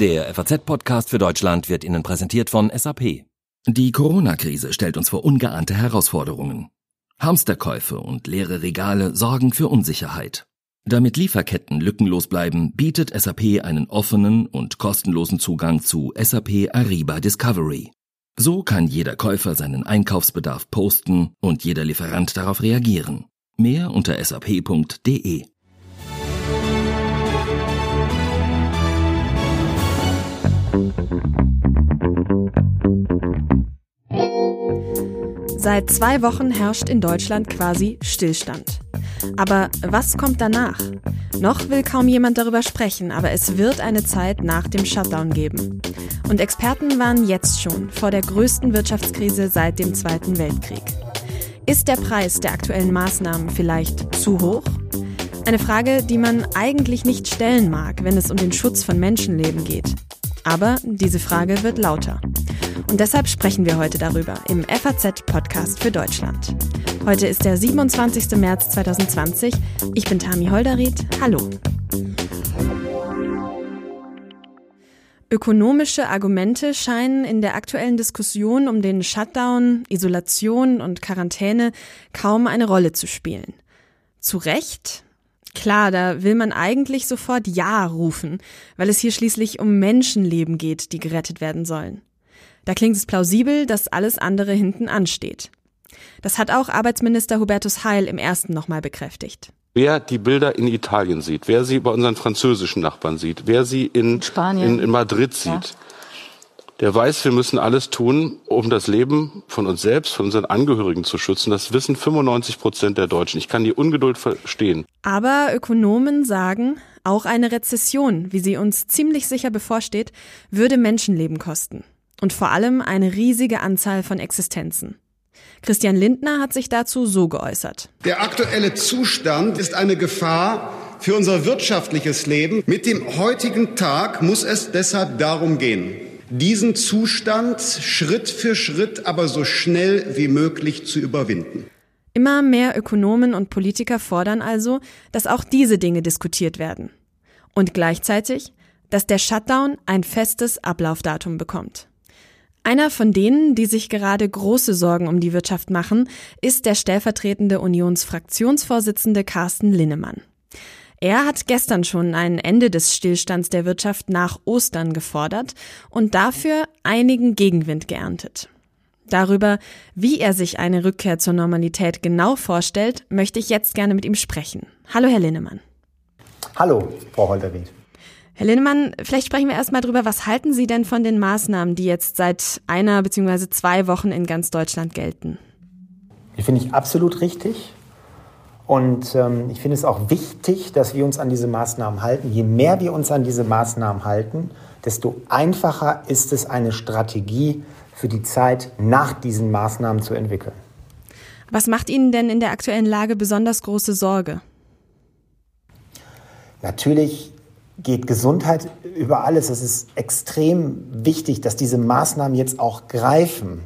Der FAZ-Podcast für Deutschland wird Ihnen präsentiert von SAP. Die Corona-Krise stellt uns vor ungeahnte Herausforderungen. Hamsterkäufe und leere Regale sorgen für Unsicherheit. Damit Lieferketten lückenlos bleiben, bietet SAP einen offenen und kostenlosen Zugang zu SAP Ariba Discovery. So kann jeder Käufer seinen Einkaufsbedarf posten und jeder Lieferant darauf reagieren. Mehr unter sap.de. Seit zwei Wochen herrscht in Deutschland quasi Stillstand. Aber was kommt danach? Noch will kaum jemand darüber sprechen, aber es wird eine Zeit nach dem Shutdown geben. Und Experten warnen jetzt schon vor der größten Wirtschaftskrise seit dem Zweiten Weltkrieg. Ist der Preis der aktuellen Maßnahmen vielleicht zu hoch? Eine Frage, die man eigentlich nicht stellen mag, wenn es um den Schutz von Menschenleben geht. Aber diese Frage wird lauter. Und deshalb sprechen wir heute darüber im FAZ-Podcast für Deutschland. Heute ist der 27. März 2020. Ich bin Tami Holderried. Hallo. Ökonomische Argumente scheinen in der aktuellen Diskussion um den Shutdown, Isolation und Quarantäne kaum eine Rolle zu spielen. Zu Recht, Klar, da will man eigentlich sofort Ja rufen, weil es hier schließlich um Menschenleben geht, die gerettet werden sollen. Da klingt es plausibel, dass alles andere hinten ansteht. Das hat auch Arbeitsminister Hubertus Heil im ersten nochmal bekräftigt. Wer die Bilder in Italien sieht, wer sie bei unseren französischen Nachbarn sieht, wer sie in, in, in Madrid sieht, ja der weiß, wir müssen alles tun, um das Leben von uns selbst, von unseren Angehörigen zu schützen. Das wissen 95 Prozent der Deutschen. Ich kann die Ungeduld verstehen. Aber Ökonomen sagen, auch eine Rezession, wie sie uns ziemlich sicher bevorsteht, würde Menschenleben kosten. Und vor allem eine riesige Anzahl von Existenzen. Christian Lindner hat sich dazu so geäußert. Der aktuelle Zustand ist eine Gefahr für unser wirtschaftliches Leben. Mit dem heutigen Tag muss es deshalb darum gehen, diesen Zustand Schritt für Schritt, aber so schnell wie möglich zu überwinden. Immer mehr Ökonomen und Politiker fordern also, dass auch diese Dinge diskutiert werden. Und gleichzeitig, dass der Shutdown ein festes Ablaufdatum bekommt. Einer von denen, die sich gerade große Sorgen um die Wirtschaft machen, ist der stellvertretende Unionsfraktionsvorsitzende Carsten Linnemann. Er hat gestern schon ein Ende des Stillstands der Wirtschaft nach Ostern gefordert und dafür einigen Gegenwind geerntet. Darüber, wie er sich eine Rückkehr zur Normalität genau vorstellt, möchte ich jetzt gerne mit ihm sprechen. Hallo, Herr Linnemann. Hallo, Frau Holderried. Herr Linnemann, vielleicht sprechen wir erstmal drüber, was halten Sie denn von den Maßnahmen, die jetzt seit einer bzw. zwei Wochen in ganz Deutschland gelten? Die finde ich absolut richtig. Und ähm, ich finde es auch wichtig, dass wir uns an diese Maßnahmen halten. Je mehr wir uns an diese Maßnahmen halten, desto einfacher ist es, eine Strategie für die Zeit nach diesen Maßnahmen zu entwickeln. Was macht Ihnen denn in der aktuellen Lage besonders große Sorge? Natürlich geht Gesundheit über alles. Es ist extrem wichtig, dass diese Maßnahmen jetzt auch greifen.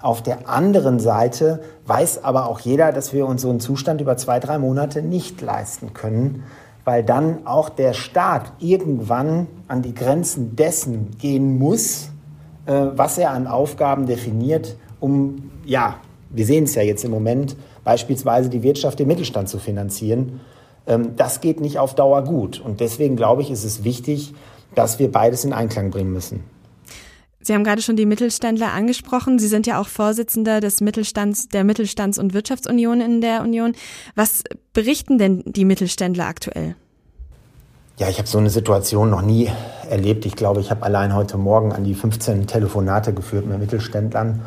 Auf der anderen Seite weiß aber auch jeder, dass wir uns so einen Zustand über zwei, drei Monate nicht leisten können, weil dann auch der Staat irgendwann an die Grenzen dessen gehen muss, äh, was er an Aufgaben definiert, um, ja, wir sehen es ja jetzt im Moment, beispielsweise die Wirtschaft, den Mittelstand zu finanzieren. Ähm, das geht nicht auf Dauer gut. Und deswegen glaube ich, ist es wichtig, dass wir beides in Einklang bringen müssen. Sie haben gerade schon die Mittelständler angesprochen. Sie sind ja auch Vorsitzender des Mittelstands, der Mittelstands- und Wirtschaftsunion in der Union. Was berichten denn die Mittelständler aktuell? Ja, ich habe so eine Situation noch nie erlebt. Ich glaube, ich habe allein heute Morgen an die 15 Telefonate geführt mit Mittelständlern,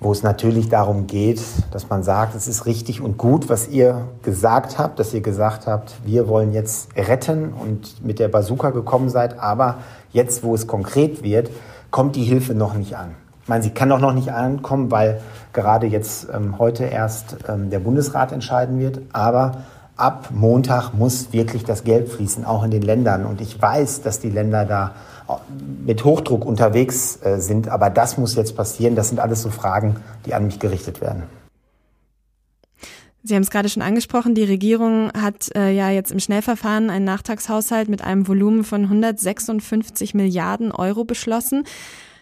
wo es natürlich darum geht, dass man sagt, es ist richtig und gut, was ihr gesagt habt, dass ihr gesagt habt, wir wollen jetzt retten und mit der Bazooka gekommen seid, aber jetzt, wo es konkret wird, kommt die Hilfe noch nicht an. Ich meine, sie kann auch noch nicht ankommen, weil gerade jetzt ähm, heute erst ähm, der Bundesrat entscheiden wird. Aber ab Montag muss wirklich das Geld fließen, auch in den Ländern. Und ich weiß, dass die Länder da mit Hochdruck unterwegs äh, sind. Aber das muss jetzt passieren. Das sind alles so Fragen, die an mich gerichtet werden. Sie haben es gerade schon angesprochen, die Regierung hat äh, ja jetzt im Schnellverfahren einen Nachtragshaushalt mit einem Volumen von 156 Milliarden Euro beschlossen.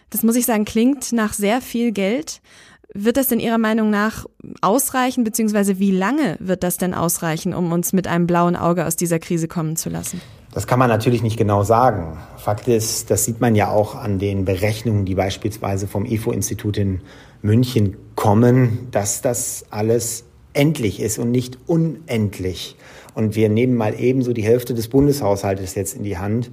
Das muss ich sagen, klingt nach sehr viel Geld. Wird das denn Ihrer Meinung nach ausreichen, beziehungsweise wie lange wird das denn ausreichen, um uns mit einem blauen Auge aus dieser Krise kommen zu lassen? Das kann man natürlich nicht genau sagen. Fakt ist, das sieht man ja auch an den Berechnungen, die beispielsweise vom IFO-Institut in München kommen, dass das alles endlich ist und nicht unendlich. Und wir nehmen mal ebenso die Hälfte des Bundeshaushaltes jetzt in die Hand.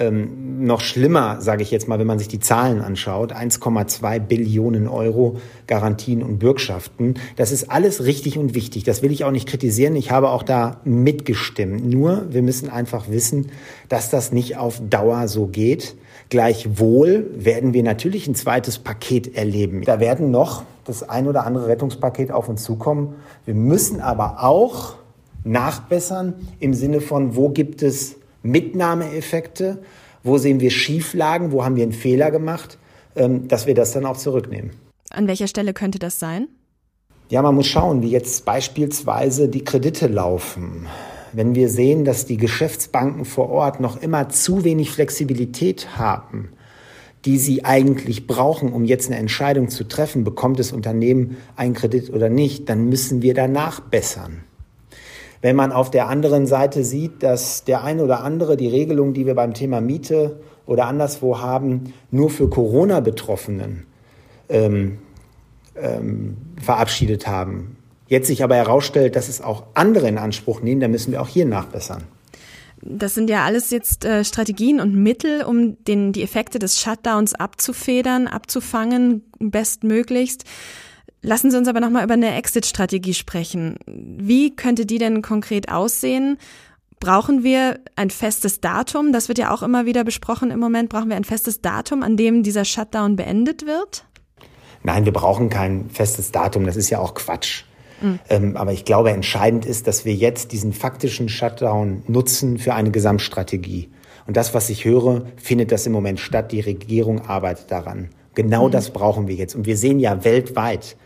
Ähm, noch schlimmer, sage ich jetzt mal, wenn man sich die Zahlen anschaut, 1,2 Billionen Euro Garantien und Bürgschaften. Das ist alles richtig und wichtig. Das will ich auch nicht kritisieren. Ich habe auch da mitgestimmt. Nur, wir müssen einfach wissen, dass das nicht auf Dauer so geht. Gleichwohl werden wir natürlich ein zweites Paket erleben. Da werden noch das ein oder andere Rettungspaket auf uns zukommen. Wir müssen aber auch nachbessern im Sinne von, wo gibt es Mitnahmeeffekte, wo sehen wir Schieflagen, wo haben wir einen Fehler gemacht, ähm, dass wir das dann auch zurücknehmen. An welcher Stelle könnte das sein? Ja, man muss schauen, wie jetzt beispielsweise die Kredite laufen. Wenn wir sehen, dass die Geschäftsbanken vor Ort noch immer zu wenig Flexibilität haben, die sie eigentlich brauchen, um jetzt eine Entscheidung zu treffen, bekommt das Unternehmen einen Kredit oder nicht, dann müssen wir danach bessern. Wenn man auf der anderen Seite sieht, dass der eine oder andere die Regelung, die wir beim Thema Miete oder anderswo haben, nur für Corona-Betroffenen ähm, ähm, verabschiedet haben, jetzt sich aber herausstellt, dass es auch andere in Anspruch nehmen, dann müssen wir auch hier nachbessern. Das sind ja alles jetzt äh, Strategien und Mittel, um den, die Effekte des Shutdowns abzufedern, abzufangen, bestmöglichst. Lassen Sie uns aber nochmal über eine Exit-Strategie sprechen. Wie könnte die denn konkret aussehen? Brauchen wir ein festes Datum? Das wird ja auch immer wieder besprochen im Moment. Brauchen wir ein festes Datum, an dem dieser Shutdown beendet wird? Nein, wir brauchen kein festes Datum. Das ist ja auch Quatsch. Mhm. Ähm, aber ich glaube, entscheidend ist, dass wir jetzt diesen faktischen Shutdown nutzen für eine Gesamtstrategie. Und das, was ich höre, findet das im Moment statt. Die Regierung arbeitet daran. Genau mhm. das brauchen wir jetzt. Und wir sehen ja weltweit,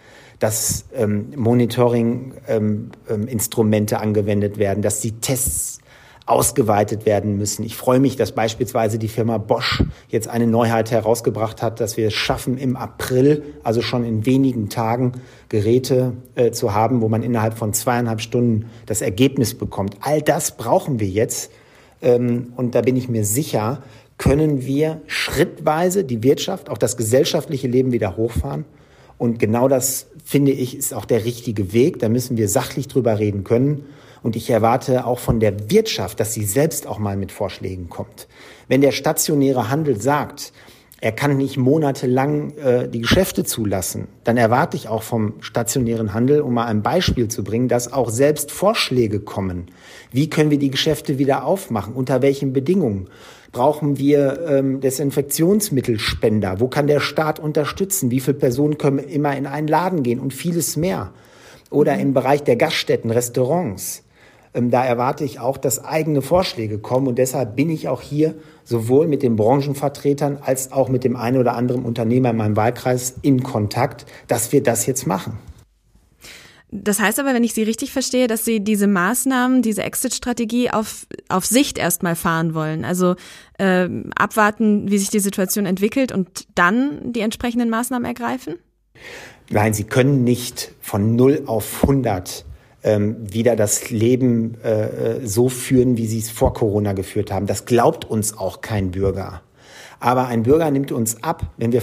dass ähm, Monitoring-Instrumente ähm, ähm angewendet werden, dass die Tests ausgeweitet werden müssen. Ich freue mich, dass beispielsweise die Firma Bosch jetzt eine Neuheit herausgebracht hat, dass wir es schaffen, im April, also schon in wenigen Tagen, Geräte äh, zu haben, wo man innerhalb von zweieinhalb Stunden das Ergebnis bekommt. All das brauchen wir jetzt. Ähm, und da bin ich mir sicher, können wir schrittweise die Wirtschaft, auch das gesellschaftliche Leben wieder hochfahren. Und genau das, finde ich, ist auch der richtige Weg. Da müssen wir sachlich drüber reden können. Und ich erwarte auch von der Wirtschaft, dass sie selbst auch mal mit Vorschlägen kommt. Wenn der stationäre Handel sagt, er kann nicht monatelang äh, die Geschäfte zulassen, dann erwarte ich auch vom stationären Handel, um mal ein Beispiel zu bringen, dass auch selbst Vorschläge kommen. Wie können wir die Geschäfte wieder aufmachen? Unter welchen Bedingungen? Brauchen wir ähm, Desinfektionsmittelspender? Wo kann der Staat unterstützen? Wie viele Personen können immer in einen Laden gehen und vieles mehr? Oder im Bereich der Gaststätten, Restaurants. Ähm, da erwarte ich auch, dass eigene Vorschläge kommen. Und deshalb bin ich auch hier sowohl mit den Branchenvertretern als auch mit dem einen oder anderen Unternehmer in meinem Wahlkreis in Kontakt, dass wir das jetzt machen. Das heißt aber, wenn ich Sie richtig verstehe, dass Sie diese Maßnahmen, diese Exit-Strategie auf, auf Sicht erstmal fahren wollen. Also äh, abwarten, wie sich die Situation entwickelt und dann die entsprechenden Maßnahmen ergreifen? Nein, Sie können nicht von 0 auf 100 ähm, wieder das Leben äh, äh, so führen, wie sie es vor Corona geführt haben. Das glaubt uns auch kein Bürger. Aber ein Bürger nimmt uns ab, wenn wir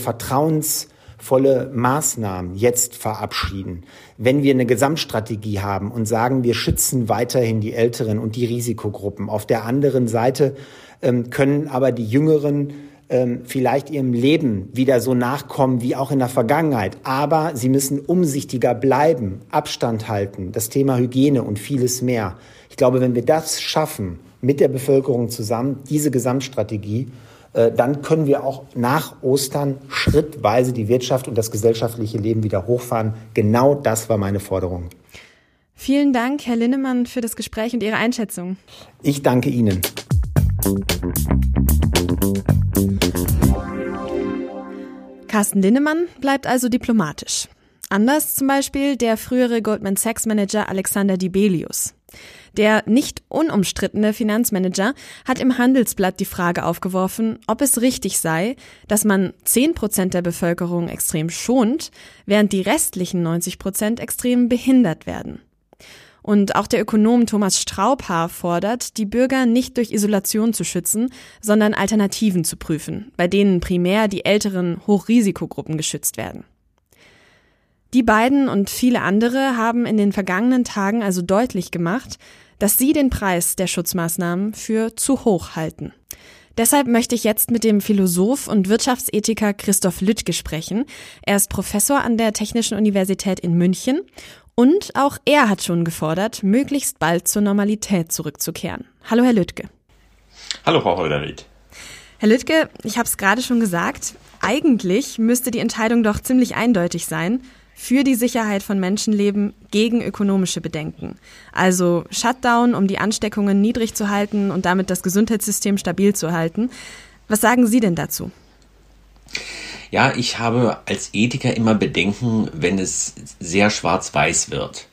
vertrauensvolle Maßnahmen jetzt verabschieden, wenn wir eine Gesamtstrategie haben und sagen, wir schützen weiterhin die Älteren und die Risikogruppen. Auf der anderen Seite ähm, können aber die Jüngeren ähm, vielleicht ihrem Leben wieder so nachkommen wie auch in der Vergangenheit. Aber sie müssen umsichtiger bleiben, Abstand halten, das Thema Hygiene und vieles mehr. Ich glaube, wenn wir das schaffen, mit der Bevölkerung zusammen, diese Gesamtstrategie, dann können wir auch nach Ostern schrittweise die Wirtschaft und das gesellschaftliche Leben wieder hochfahren. Genau das war meine Forderung. Vielen Dank, Herr Linnemann, für das Gespräch und Ihre Einschätzung. Ich danke Ihnen. Carsten Linnemann bleibt also diplomatisch. Anders zum Beispiel der frühere Goldman Sachs Manager Alexander Dibelius. Der nicht unumstrittene Finanzmanager hat im Handelsblatt die Frage aufgeworfen, ob es richtig sei, dass man 10 Prozent der Bevölkerung extrem schont, während die restlichen 90 Prozent extrem behindert werden. Und auch der Ökonom Thomas Straubhaar fordert, die Bürger nicht durch Isolation zu schützen, sondern Alternativen zu prüfen, bei denen primär die älteren Hochrisikogruppen geschützt werden. Die beiden und viele andere haben in den vergangenen Tagen also deutlich gemacht, dass sie den Preis der Schutzmaßnahmen für zu hoch halten. Deshalb möchte ich jetzt mit dem Philosoph und Wirtschaftsethiker Christoph Lüttke sprechen. Er ist Professor an der Technischen Universität in München und auch er hat schon gefordert, möglichst bald zur Normalität zurückzukehren. Hallo, Herr Lüttke. Hallo, Frau Holderried. Herr Lüttke, ich habe es gerade schon gesagt, eigentlich müsste die Entscheidung doch ziemlich eindeutig sein für die Sicherheit von Menschenleben gegen ökonomische Bedenken. Also Shutdown, um die Ansteckungen niedrig zu halten und damit das Gesundheitssystem stabil zu halten. Was sagen Sie denn dazu? Ja, ich habe als Ethiker immer Bedenken, wenn es sehr schwarz-weiß wird.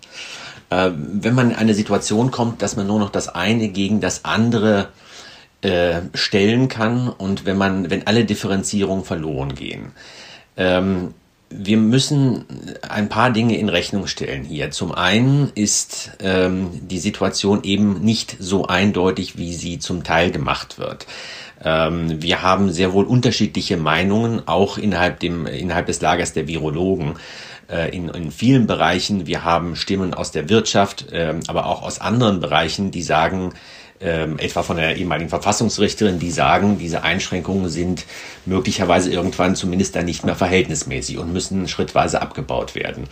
Äh, wenn man in eine Situation kommt, dass man nur noch das eine gegen das andere äh, stellen kann und wenn man, wenn alle Differenzierungen verloren gehen. Ähm, wir müssen ein paar Dinge in Rechnung stellen hier. Zum einen ist ähm, die Situation eben nicht so eindeutig, wie sie zum Teil gemacht wird. Ähm, wir haben sehr wohl unterschiedliche Meinungen, auch innerhalb, dem, innerhalb des Lagers der Virologen. Äh, in, in vielen Bereichen. Wir haben Stimmen aus der Wirtschaft, äh, aber auch aus anderen Bereichen, die sagen, ähm, etwa von der ehemaligen Verfassungsrichterin, die sagen, diese Einschränkungen sind möglicherweise irgendwann zumindest dann nicht mehr verhältnismäßig und müssen schrittweise abgebaut werden.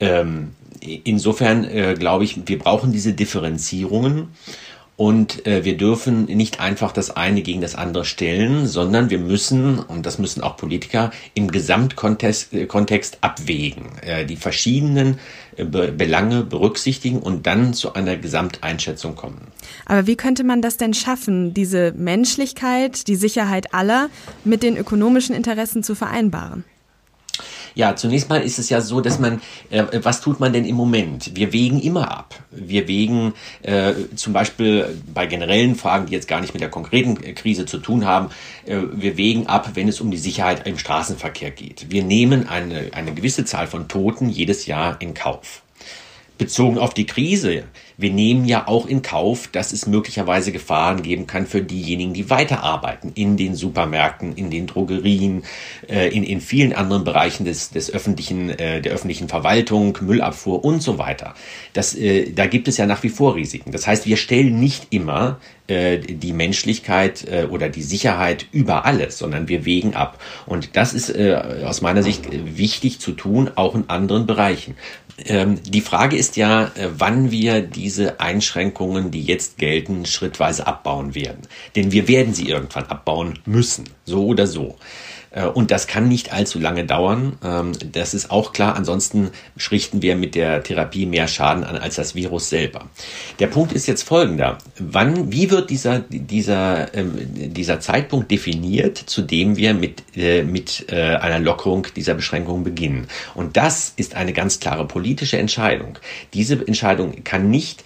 Ähm, insofern äh, glaube ich, wir brauchen diese Differenzierungen. Und äh, wir dürfen nicht einfach das eine gegen das andere stellen, sondern wir müssen, und das müssen auch Politiker, im Gesamtkontext äh, Kontext abwägen, äh, die verschiedenen äh, Be Belange berücksichtigen und dann zu einer Gesamteinschätzung kommen. Aber wie könnte man das denn schaffen, diese Menschlichkeit, die Sicherheit aller mit den ökonomischen Interessen zu vereinbaren? Ja, zunächst mal ist es ja so, dass man, äh, was tut man denn im Moment? Wir wägen immer ab. Wir wägen äh, zum Beispiel bei generellen Fragen, die jetzt gar nicht mit der konkreten Krise zu tun haben, äh, wir wägen ab, wenn es um die Sicherheit im Straßenverkehr geht. Wir nehmen eine, eine gewisse Zahl von Toten jedes Jahr in Kauf bezogen auf die Krise. Wir nehmen ja auch in Kauf, dass es möglicherweise Gefahren geben kann für diejenigen, die weiterarbeiten in den Supermärkten, in den Drogerien, äh, in, in vielen anderen Bereichen des, des öffentlichen, äh, der öffentlichen Verwaltung, Müllabfuhr und so weiter. Das, äh, da gibt es ja nach wie vor Risiken. Das heißt, wir stellen nicht immer äh, die Menschlichkeit äh, oder die Sicherheit über alles, sondern wir wägen ab. Und das ist äh, aus meiner Sicht wichtig zu tun, auch in anderen Bereichen. Ähm, die Frage ist ja, wann wir diese Einschränkungen, die jetzt gelten, schrittweise abbauen werden. Denn wir werden sie irgendwann abbauen müssen, so oder so. Äh, und das kann nicht allzu lange dauern. Ähm, das ist auch klar. Ansonsten richten wir mit der Therapie mehr Schaden an als das Virus selber. Der Punkt ist jetzt folgender. Wann, wie wird dieser, dieser, ähm, dieser Zeitpunkt definiert, zu dem wir mit, äh, mit äh, einer Lockerung dieser Beschränkungen beginnen? Und das ist eine ganz klare politische Entscheidung. Diese Entscheidung kann nicht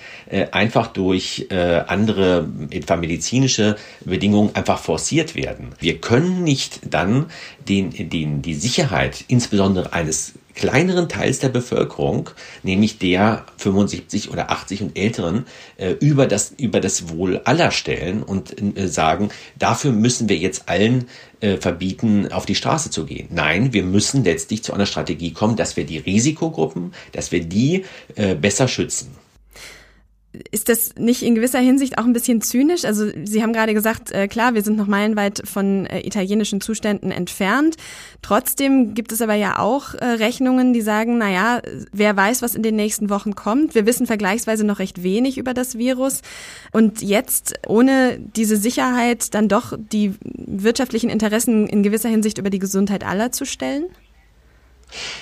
einfach durch andere, etwa medizinische Bedingungen einfach forciert werden. Wir können nicht dann den, den, die Sicherheit insbesondere eines kleineren Teils der Bevölkerung, nämlich der 75 oder 80 und älteren, äh, über das über das Wohl aller stellen und äh, sagen, dafür müssen wir jetzt allen äh, verbieten, auf die Straße zu gehen. Nein, wir müssen letztlich zu einer Strategie kommen, dass wir die Risikogruppen, dass wir die besser schützen. Ist das nicht in gewisser Hinsicht auch ein bisschen zynisch? Also Sie haben gerade gesagt, äh, klar, wir sind noch meilenweit von äh, italienischen Zuständen entfernt. Trotzdem gibt es aber ja auch äh, Rechnungen, die sagen, na ja, wer weiß, was in den nächsten Wochen kommt. Wir wissen vergleichsweise noch recht wenig über das Virus. Und jetzt ohne diese Sicherheit dann doch die wirtschaftlichen Interessen in gewisser Hinsicht über die Gesundheit aller zu stellen?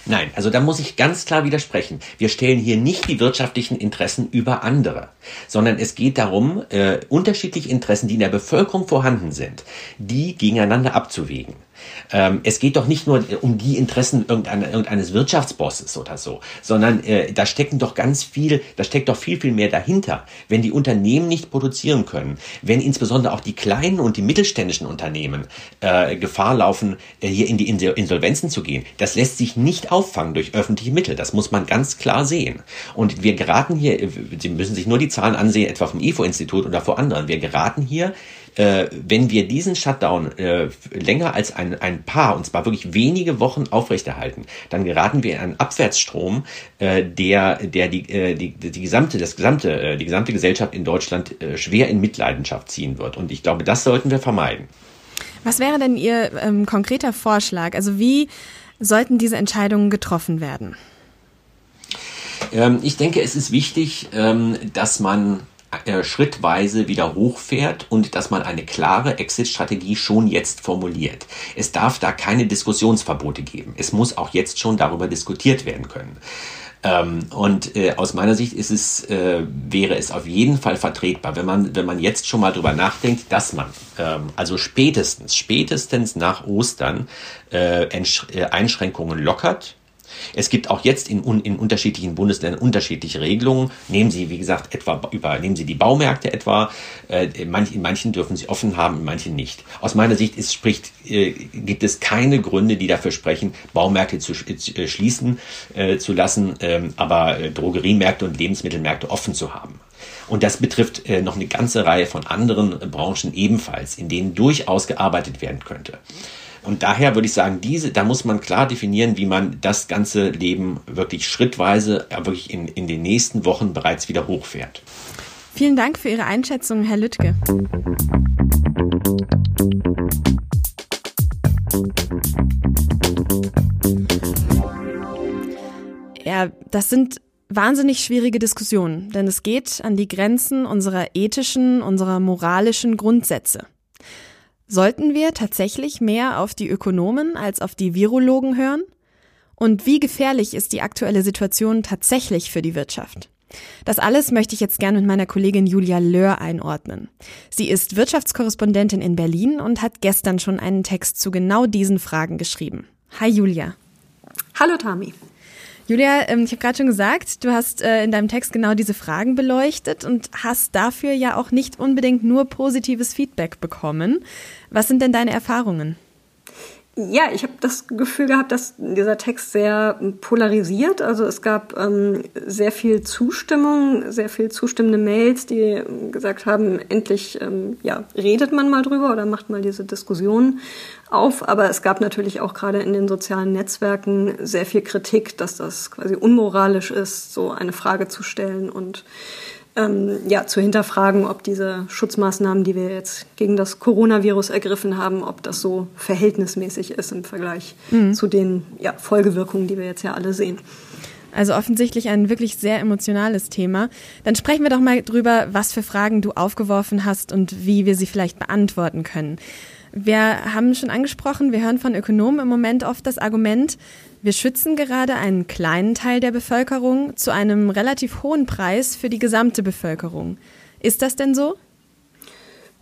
Nein, also da muss ich ganz klar widersprechen. Wir stellen hier nicht die wirtschaftlichen Interessen über andere, sondern es geht darum, äh, unterschiedliche Interessen, die in der Bevölkerung vorhanden sind, die gegeneinander abzuwägen. Ähm, es geht doch nicht nur um die Interessen irgendeine, irgendeines Wirtschaftsbosses oder so, sondern äh, da stecken doch ganz viel, da steckt doch viel, viel mehr dahinter. Wenn die Unternehmen nicht produzieren können, wenn insbesondere auch die kleinen und die mittelständischen Unternehmen äh, Gefahr laufen, äh, hier in die Insolvenzen zu gehen, das lässt sich nicht auffangen durch öffentliche Mittel. Das muss man ganz klar sehen. Und wir geraten hier, äh, Sie müssen sich nur die Zahlen ansehen, etwa vom IFO-Institut oder vor anderen, wir geraten hier äh, wenn wir diesen Shutdown äh, länger als ein, ein paar, und zwar wirklich wenige Wochen aufrechterhalten, dann geraten wir in einen Abwärtsstrom, äh, der, der die, äh, die, die gesamte, das gesamte, äh, die gesamte Gesellschaft in Deutschland äh, schwer in Mitleidenschaft ziehen wird. Und ich glaube, das sollten wir vermeiden. Was wäre denn Ihr ähm, konkreter Vorschlag? Also wie sollten diese Entscheidungen getroffen werden? Ähm, ich denke, es ist wichtig, ähm, dass man schrittweise wieder hochfährt und dass man eine klare Exit-Strategie schon jetzt formuliert. Es darf da keine Diskussionsverbote geben. Es muss auch jetzt schon darüber diskutiert werden können. Ähm, und äh, aus meiner Sicht ist es, äh, wäre es auf jeden Fall vertretbar, wenn man, wenn man jetzt schon mal drüber nachdenkt, dass man ähm, also spätestens, spätestens nach Ostern äh, äh Einschränkungen lockert es gibt auch jetzt in, in unterschiedlichen Bundesländern unterschiedliche Regelungen. Nehmen Sie, wie gesagt, etwa über, nehmen Sie die Baumärkte etwa. Äh, in manchen dürfen sie offen haben, in manchen nicht. Aus meiner Sicht ist, spricht, äh, gibt es keine Gründe, die dafür sprechen, Baumärkte zu äh, schließen zu lassen, ähm, aber Drogeriemärkte und Lebensmittelmärkte offen zu haben. Und das betrifft noch eine ganze Reihe von anderen Branchen ebenfalls, in denen durchaus gearbeitet werden könnte. Und daher würde ich sagen, diese, da muss man klar definieren, wie man das ganze Leben wirklich schrittweise, ja, wirklich in, in den nächsten Wochen bereits wieder hochfährt. Vielen Dank für Ihre Einschätzung, Herr Lüttke. Ja, das sind wahnsinnig schwierige Diskussionen, denn es geht an die Grenzen unserer ethischen, unserer moralischen Grundsätze. Sollten wir tatsächlich mehr auf die Ökonomen als auf die Virologen hören? Und wie gefährlich ist die aktuelle Situation tatsächlich für die Wirtschaft? Das alles möchte ich jetzt gerne mit meiner Kollegin Julia Löhr einordnen. Sie ist Wirtschaftskorrespondentin in Berlin und hat gestern schon einen Text zu genau diesen Fragen geschrieben. Hi Julia. Hallo Tami. Julia, ähm, ich habe gerade schon gesagt, du hast äh, in deinem Text genau diese Fragen beleuchtet und hast dafür ja auch nicht unbedingt nur positives Feedback bekommen. Was sind denn deine Erfahrungen? Ja, ich habe das Gefühl gehabt, dass dieser Text sehr polarisiert. Also es gab ähm, sehr viel Zustimmung, sehr viel zustimmende Mails, die gesagt haben, endlich ähm, ja, redet man mal drüber oder macht mal diese Diskussion auf. Aber es gab natürlich auch gerade in den sozialen Netzwerken sehr viel Kritik, dass das quasi unmoralisch ist, so eine Frage zu stellen und ähm, ja, zu hinterfragen, ob diese Schutzmaßnahmen, die wir jetzt gegen das Coronavirus ergriffen haben, ob das so verhältnismäßig ist im Vergleich mhm. zu den ja, Folgewirkungen, die wir jetzt ja alle sehen. Also offensichtlich ein wirklich sehr emotionales Thema. Dann sprechen wir doch mal drüber, was für Fragen du aufgeworfen hast und wie wir sie vielleicht beantworten können. Wir haben schon angesprochen, wir hören von Ökonomen im Moment oft das Argument, wir schützen gerade einen kleinen Teil der Bevölkerung zu einem relativ hohen Preis für die gesamte Bevölkerung. Ist das denn so?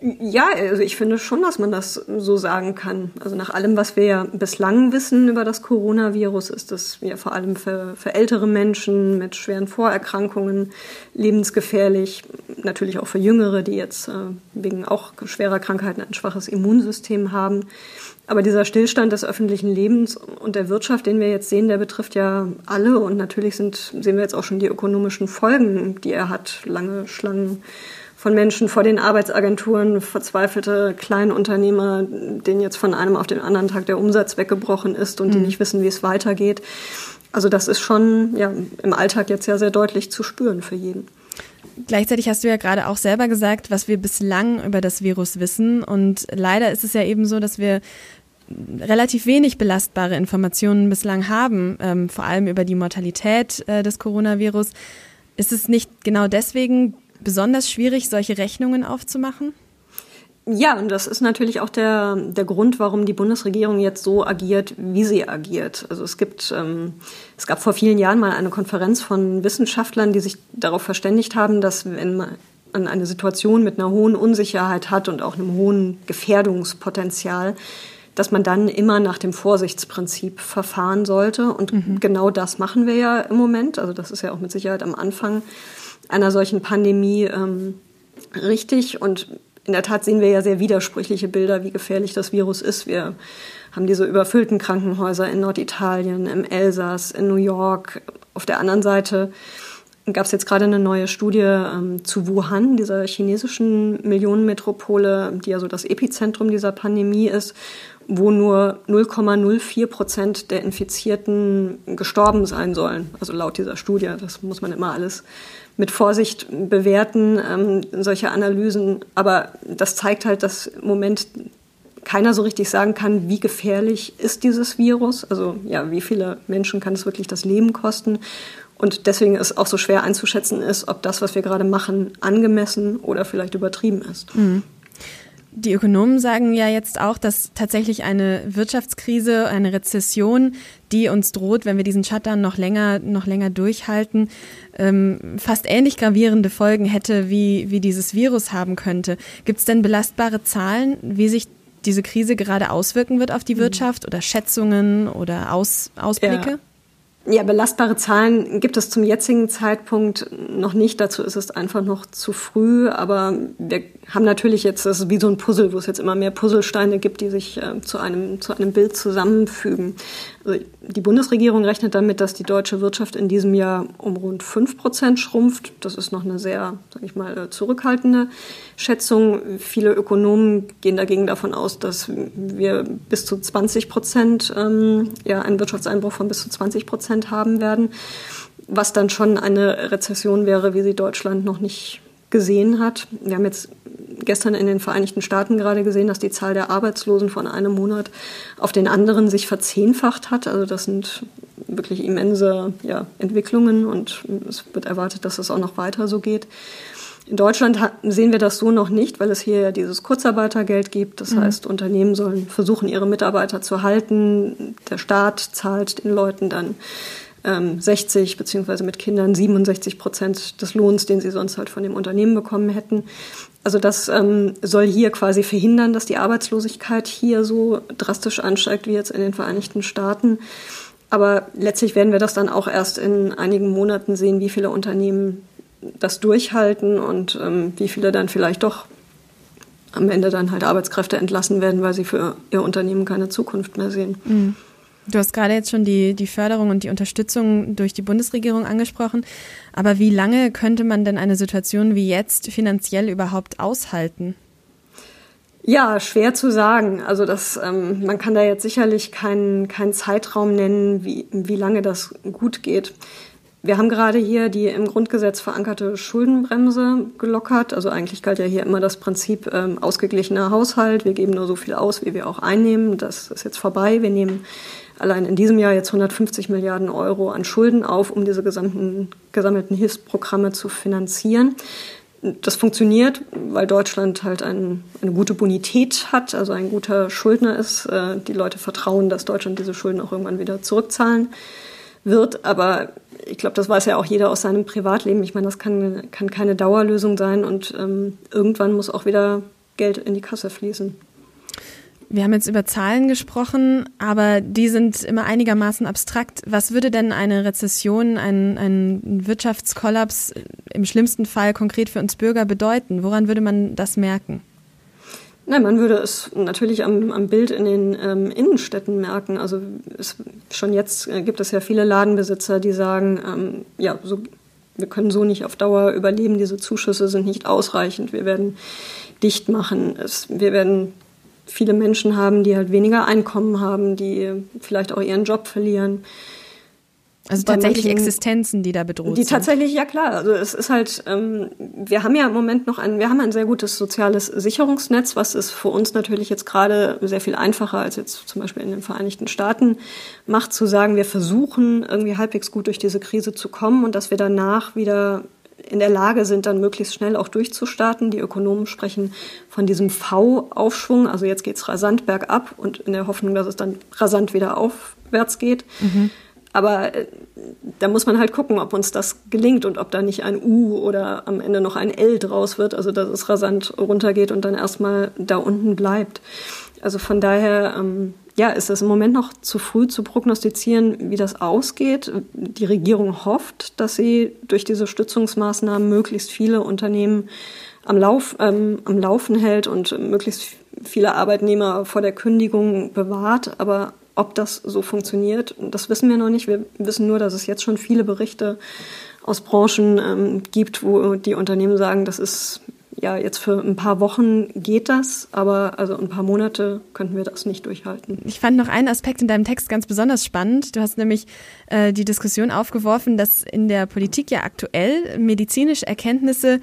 Ja, also ich finde schon, dass man das so sagen kann. Also nach allem, was wir ja bislang wissen über das Coronavirus, ist das ja vor allem für, für ältere Menschen mit schweren Vorerkrankungen lebensgefährlich. Natürlich auch für Jüngere, die jetzt äh, wegen auch schwerer Krankheiten ein schwaches Immunsystem haben. Aber dieser Stillstand des öffentlichen Lebens und der Wirtschaft, den wir jetzt sehen, der betrifft ja alle. Und natürlich sind, sehen wir jetzt auch schon die ökonomischen Folgen, die er hat. Lange Schlangen von Menschen vor den Arbeitsagenturen, verzweifelte Kleinunternehmer, denen jetzt von einem auf den anderen Tag der Umsatz weggebrochen ist und mhm. die nicht wissen, wie es weitergeht. Also das ist schon ja, im Alltag jetzt ja sehr deutlich zu spüren für jeden. Gleichzeitig hast du ja gerade auch selber gesagt, was wir bislang über das Virus wissen. Und leider ist es ja eben so, dass wir relativ wenig belastbare Informationen bislang haben, ähm, vor allem über die Mortalität äh, des Coronavirus. Ist es nicht genau deswegen besonders schwierig, solche Rechnungen aufzumachen? Ja, und das ist natürlich auch der, der Grund, warum die Bundesregierung jetzt so agiert, wie sie agiert. Also es gibt, ähm, es gab vor vielen Jahren mal eine Konferenz von Wissenschaftlern, die sich darauf verständigt haben, dass wenn man eine Situation mit einer hohen Unsicherheit hat und auch einem hohen Gefährdungspotenzial, dass man dann immer nach dem Vorsichtsprinzip verfahren sollte. Und mhm. genau das machen wir ja im Moment. Also das ist ja auch mit Sicherheit am Anfang einer solchen Pandemie ähm, richtig. Und in der Tat sehen wir ja sehr widersprüchliche Bilder, wie gefährlich das Virus ist. Wir haben diese überfüllten Krankenhäuser in Norditalien, im Elsass, in New York. Auf der anderen Seite gab es jetzt gerade eine neue Studie ähm, zu Wuhan, dieser chinesischen Millionenmetropole, die ja so das Epizentrum dieser Pandemie ist, wo nur 0,04 Prozent der Infizierten gestorben sein sollen. Also laut dieser Studie. Das muss man immer alles mit Vorsicht bewerten, ähm, solche Analysen. Aber das zeigt halt, dass im Moment keiner so richtig sagen kann, wie gefährlich ist dieses Virus. Also ja, wie viele Menschen kann es wirklich das Leben kosten? Und deswegen ist auch so schwer einzuschätzen ist, ob das, was wir gerade machen, angemessen oder vielleicht übertrieben ist. Mhm. Die Ökonomen sagen ja jetzt auch, dass tatsächlich eine Wirtschaftskrise, eine Rezession, die uns droht, wenn wir diesen Shutdown noch länger, noch länger durchhalten, ähm, fast ähnlich gravierende Folgen hätte, wie, wie dieses Virus haben könnte. Gibt es denn belastbare Zahlen, wie sich diese Krise gerade auswirken wird auf die mhm. Wirtschaft oder Schätzungen oder Aus, Ausblicke? Ja. Ja, belastbare Zahlen gibt es zum jetzigen Zeitpunkt noch nicht. Dazu ist es einfach noch zu früh. Aber wir haben natürlich jetzt, das ist wie so ein Puzzle, wo es jetzt immer mehr Puzzlesteine gibt, die sich äh, zu, einem, zu einem Bild zusammenfügen. Also die Bundesregierung rechnet damit, dass die deutsche Wirtschaft in diesem Jahr um rund fünf Prozent schrumpft. Das ist noch eine sehr, sag ich mal, äh, zurückhaltende Schätzung. Viele Ökonomen gehen dagegen davon aus, dass wir bis zu 20 Prozent, ähm, ja, einen Wirtschaftseinbruch von bis zu 20 Prozent haben werden, was dann schon eine Rezession wäre, wie sie Deutschland noch nicht gesehen hat. Wir haben jetzt gestern in den Vereinigten Staaten gerade gesehen, dass die Zahl der Arbeitslosen von einem Monat auf den anderen sich verzehnfacht hat. Also das sind wirklich immense ja, Entwicklungen und es wird erwartet, dass es auch noch weiter so geht. In Deutschland sehen wir das so noch nicht, weil es hier ja dieses Kurzarbeitergeld gibt. Das mhm. heißt, Unternehmen sollen versuchen, ihre Mitarbeiter zu halten. Der Staat zahlt den Leuten dann 60 ähm, beziehungsweise mit Kindern 67 Prozent des Lohns, den sie sonst halt von dem Unternehmen bekommen hätten. Also das ähm, soll hier quasi verhindern, dass die Arbeitslosigkeit hier so drastisch ansteigt wie jetzt in den Vereinigten Staaten. Aber letztlich werden wir das dann auch erst in einigen Monaten sehen, wie viele Unternehmen das durchhalten und ähm, wie viele dann vielleicht doch am Ende dann halt Arbeitskräfte entlassen werden, weil sie für ihr Unternehmen keine Zukunft mehr sehen. Mhm. Du hast gerade jetzt schon die, die Förderung und die Unterstützung durch die Bundesregierung angesprochen. Aber wie lange könnte man denn eine Situation wie jetzt finanziell überhaupt aushalten? Ja, schwer zu sagen. Also das, ähm, man kann da jetzt sicherlich keinen keinen Zeitraum nennen, wie, wie lange das gut geht. Wir haben gerade hier die im Grundgesetz verankerte Schuldenbremse gelockert. Also eigentlich galt ja hier immer das Prinzip ähm, ausgeglichener Haushalt. Wir geben nur so viel aus, wie wir auch einnehmen. Das ist jetzt vorbei. Wir nehmen allein in diesem Jahr jetzt 150 Milliarden Euro an Schulden auf, um diese gesamten, gesammelten Hilfsprogramme zu finanzieren. Das funktioniert, weil Deutschland halt ein, eine gute Bonität hat, also ein guter Schuldner ist. Äh, die Leute vertrauen, dass Deutschland diese Schulden auch irgendwann wieder zurückzahlen wird. Aber ich glaube, das weiß ja auch jeder aus seinem Privatleben. Ich meine, das kann, kann keine Dauerlösung sein und ähm, irgendwann muss auch wieder Geld in die Kasse fließen. Wir haben jetzt über Zahlen gesprochen, aber die sind immer einigermaßen abstrakt. Was würde denn eine Rezession, ein, ein Wirtschaftskollaps im schlimmsten Fall konkret für uns Bürger bedeuten? Woran würde man das merken? Nein, man würde es natürlich am, am Bild in den ähm, Innenstädten merken. Also es, schon jetzt äh, gibt es ja viele Ladenbesitzer, die sagen, ähm, ja, so, wir können so nicht auf Dauer überleben, diese Zuschüsse sind nicht ausreichend, wir werden dicht machen, es, wir werden viele Menschen haben, die halt weniger Einkommen haben, die vielleicht auch ihren Job verlieren. Also tatsächlich manchen, Existenzen, die da bedroht die sind. Die tatsächlich, ja klar. Also es ist halt, ähm, wir haben ja im Moment noch ein, wir haben ein sehr gutes soziales Sicherungsnetz, was es für uns natürlich jetzt gerade sehr viel einfacher als jetzt zum Beispiel in den Vereinigten Staaten macht, zu sagen, wir versuchen irgendwie halbwegs gut durch diese Krise zu kommen und dass wir danach wieder in der Lage sind, dann möglichst schnell auch durchzustarten. Die Ökonomen sprechen von diesem V-Aufschwung. Also jetzt geht es rasant bergab und in der Hoffnung, dass es dann rasant wieder aufwärts geht. Mhm. Aber äh, da muss man halt gucken, ob uns das gelingt und ob da nicht ein U oder am Ende noch ein L draus wird, also dass es rasant runtergeht und dann erstmal da unten bleibt. Also von daher, ähm, ja, ist es im Moment noch zu früh zu prognostizieren, wie das ausgeht. Die Regierung hofft, dass sie durch diese Stützungsmaßnahmen möglichst viele Unternehmen am, Lauf, ähm, am Laufen hält und möglichst viele Arbeitnehmer vor der Kündigung bewahrt. Aber ob das so funktioniert, das wissen wir noch nicht. Wir wissen nur, dass es jetzt schon viele Berichte aus Branchen ähm, gibt, wo die Unternehmen sagen, das ist ja jetzt für ein paar Wochen geht das, aber also ein paar Monate könnten wir das nicht durchhalten. Ich fand noch einen Aspekt in deinem Text ganz besonders spannend. Du hast nämlich äh, die Diskussion aufgeworfen, dass in der Politik ja aktuell medizinische Erkenntnisse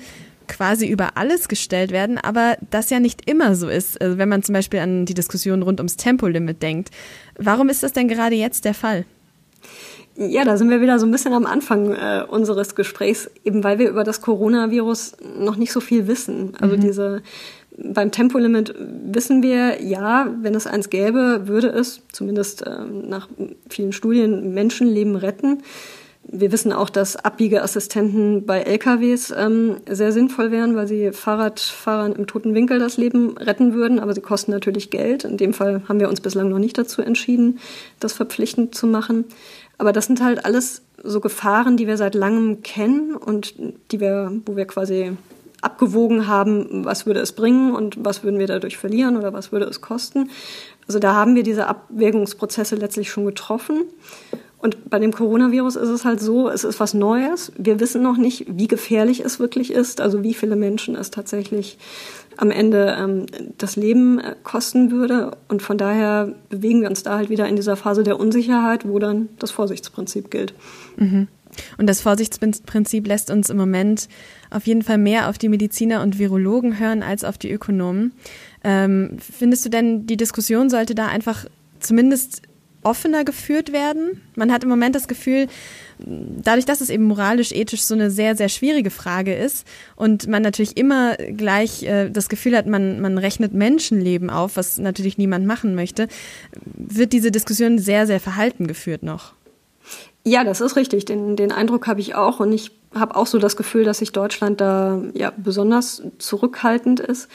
quasi über alles gestellt werden, aber das ja nicht immer so ist. Also wenn man zum Beispiel an die Diskussion rund ums Tempolimit denkt. Warum ist das denn gerade jetzt der Fall? Ja, da sind wir wieder so ein bisschen am Anfang äh, unseres Gesprächs, eben weil wir über das Coronavirus noch nicht so viel wissen. Also mhm. diese beim Tempolimit wissen wir, ja, wenn es eins gäbe, würde es zumindest äh, nach vielen Studien Menschenleben retten. Wir wissen auch, dass Abbiegeassistenten bei LKWs ähm, sehr sinnvoll wären, weil sie Fahrradfahrern im toten Winkel das Leben retten würden, aber sie kosten natürlich Geld. In dem Fall haben wir uns bislang noch nicht dazu entschieden, das verpflichtend zu machen. Aber das sind halt alles so Gefahren, die wir seit langem kennen und die wir, wo wir quasi abgewogen haben, was würde es bringen und was würden wir dadurch verlieren oder was würde es kosten. Also da haben wir diese Abwägungsprozesse letztlich schon getroffen. Und bei dem Coronavirus ist es halt so, es ist was Neues. Wir wissen noch nicht, wie gefährlich es wirklich ist, also wie viele Menschen es tatsächlich am Ende ähm, das Leben äh, kosten würde. Und von daher bewegen wir uns da halt wieder in dieser Phase der Unsicherheit, wo dann das Vorsichtsprinzip gilt. Mhm. Und das Vorsichtsprinzip lässt uns im Moment auf jeden Fall mehr auf die Mediziner und Virologen hören als auf die Ökonomen. Ähm, findest du denn, die Diskussion sollte da einfach zumindest offener geführt werden. Man hat im Moment das Gefühl, dadurch, dass es eben moralisch, ethisch so eine sehr, sehr schwierige Frage ist und man natürlich immer gleich äh, das Gefühl hat, man, man rechnet Menschenleben auf, was natürlich niemand machen möchte, wird diese Diskussion sehr, sehr verhalten geführt noch. Ja, das ist richtig. Den, den Eindruck habe ich auch. Und ich habe auch so das Gefühl, dass sich Deutschland da ja besonders zurückhaltend ist.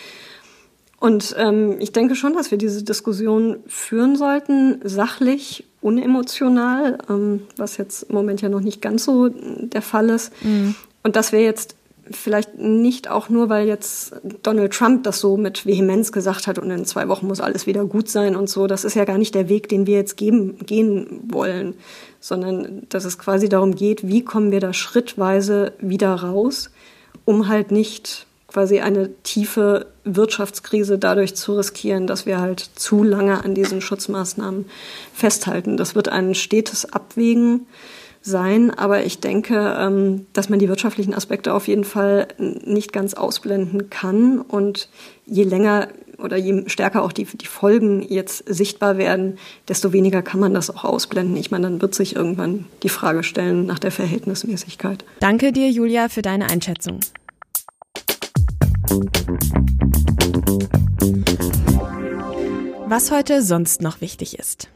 Und ähm, ich denke schon, dass wir diese Diskussion führen sollten, sachlich, unemotional, ähm, was jetzt im Moment ja noch nicht ganz so der Fall ist. Mhm. Und dass wir jetzt vielleicht nicht auch nur, weil jetzt Donald Trump das so mit Vehemenz gesagt hat und in zwei Wochen muss alles wieder gut sein und so, das ist ja gar nicht der Weg, den wir jetzt geben, gehen wollen, sondern dass es quasi darum geht, wie kommen wir da schrittweise wieder raus, um halt nicht quasi eine tiefe Wirtschaftskrise dadurch zu riskieren, dass wir halt zu lange an diesen Schutzmaßnahmen festhalten. Das wird ein stetes Abwägen sein, aber ich denke, ähm, dass man die wirtschaftlichen Aspekte auf jeden Fall nicht ganz ausblenden kann und je länger oder je stärker auch die, die Folgen jetzt sichtbar werden, desto weniger kann man das auch ausblenden. Ich meine, dann wird sich irgendwann die Frage stellen nach der Verhältnismäßigkeit. Danke dir, Julia, für deine Einschätzung. Was heute sonst noch wichtig ist.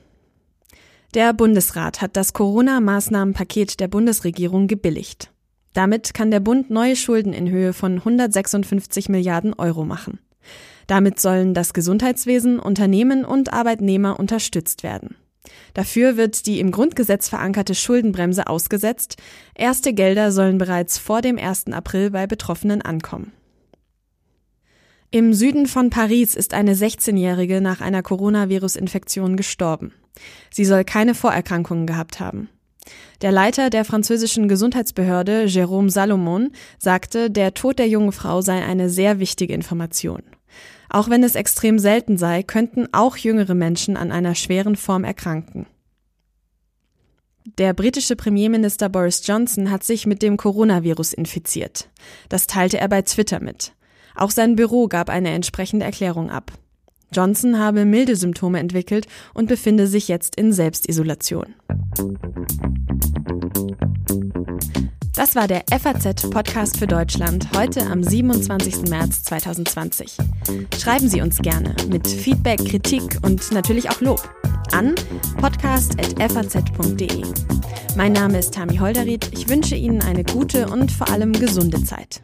Der Bundesrat hat das Corona-Maßnahmenpaket der Bundesregierung gebilligt. Damit kann der Bund neue Schulden in Höhe von 156 Milliarden Euro machen. Damit sollen das Gesundheitswesen, Unternehmen und Arbeitnehmer unterstützt werden. Dafür wird die im Grundgesetz verankerte Schuldenbremse ausgesetzt. Erste Gelder sollen bereits vor dem 1. April bei Betroffenen ankommen. Im Süden von Paris ist eine 16-Jährige nach einer Coronavirus-Infektion gestorben. Sie soll keine Vorerkrankungen gehabt haben. Der Leiter der französischen Gesundheitsbehörde, Jérôme Salomon, sagte, der Tod der jungen Frau sei eine sehr wichtige Information. Auch wenn es extrem selten sei, könnten auch jüngere Menschen an einer schweren Form erkranken. Der britische Premierminister Boris Johnson hat sich mit dem Coronavirus infiziert. Das teilte er bei Twitter mit. Auch sein Büro gab eine entsprechende Erklärung ab. Johnson habe milde Symptome entwickelt und befinde sich jetzt in Selbstisolation. Das war der FAZ Podcast für Deutschland heute am 27. März 2020. Schreiben Sie uns gerne mit Feedback, Kritik und natürlich auch Lob an podcast.faz.de. Mein Name ist Tami Holderried. Ich wünsche Ihnen eine gute und vor allem gesunde Zeit.